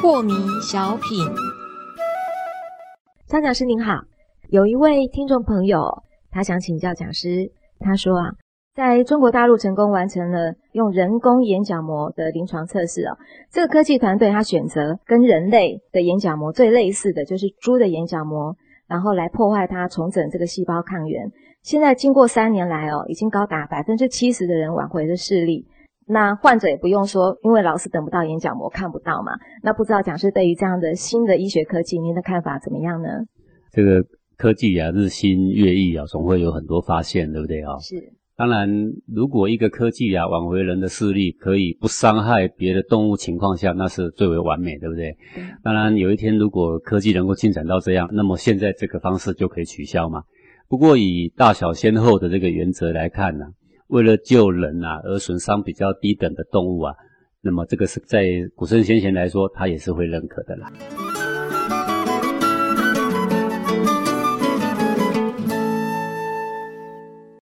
破迷小品，张讲师您好，有一位听众朋友，他想请教讲师，他说啊。在中国大陆成功完成了用人工眼角膜的临床测试哦。这个科技团队他选择跟人类的眼角膜最类似的就是猪的眼角膜，然后来破坏它，重整这个细胞抗原。现在经过三年来哦，已经高达百分之七十的人挽回了视力。那患者也不用说，因为老是等不到眼角膜，看不到嘛。那不知道讲师对于这样的新的医学科技，您的看法怎么样呢？这个科技啊，日新月异啊，总会有很多发现，对不对啊？是。当然，如果一个科技啊挽回人的视力，可以不伤害别的动物情况下，那是最为完美，对不对？当然，有一天如果科技能够进展到这样，那么现在这个方式就可以取消嘛。不过以大小先后的这个原则来看呢，为了救人啊而损伤比较低等的动物啊，那么这个是在古圣先贤来说，他也是会认可的啦。